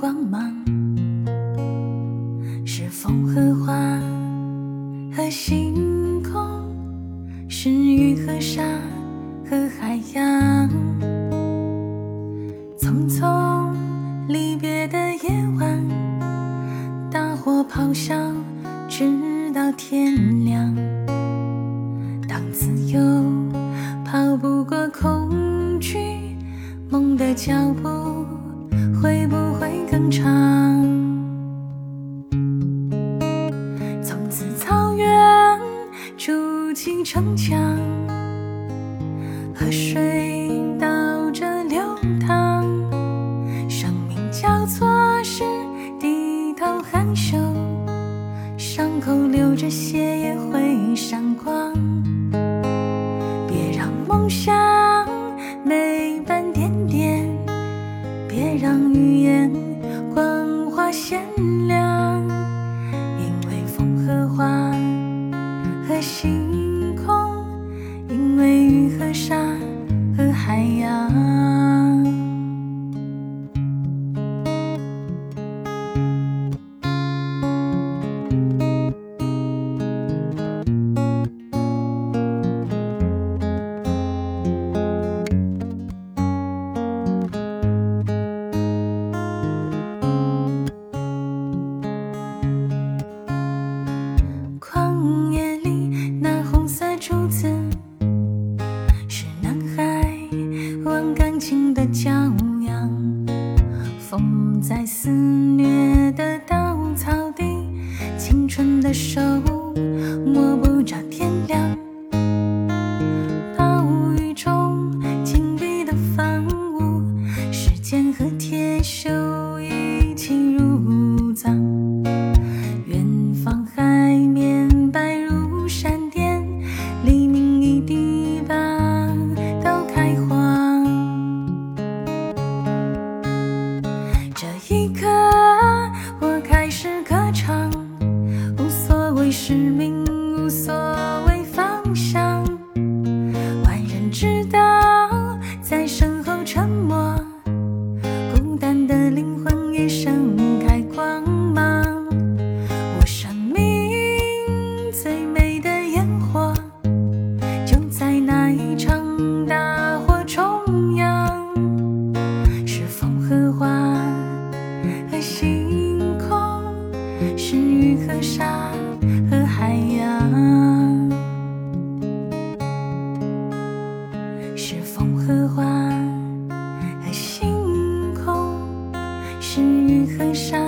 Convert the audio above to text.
光芒是风和花和星空是雨和沙和海洋。匆匆离别的夜晚大火咆哮直到天亮。当自由跑不过恐惧梦的脚步起城墙，河水倒着流淌，生命交错时低头含羞，伤口流着血也会闪光。别让梦想没半点点，别让语言光滑鲜亮，风在肆虐的稻草地，青春的手摸不着天亮。暴雨中紧闭的房屋，时间和铁锈是雨和沙。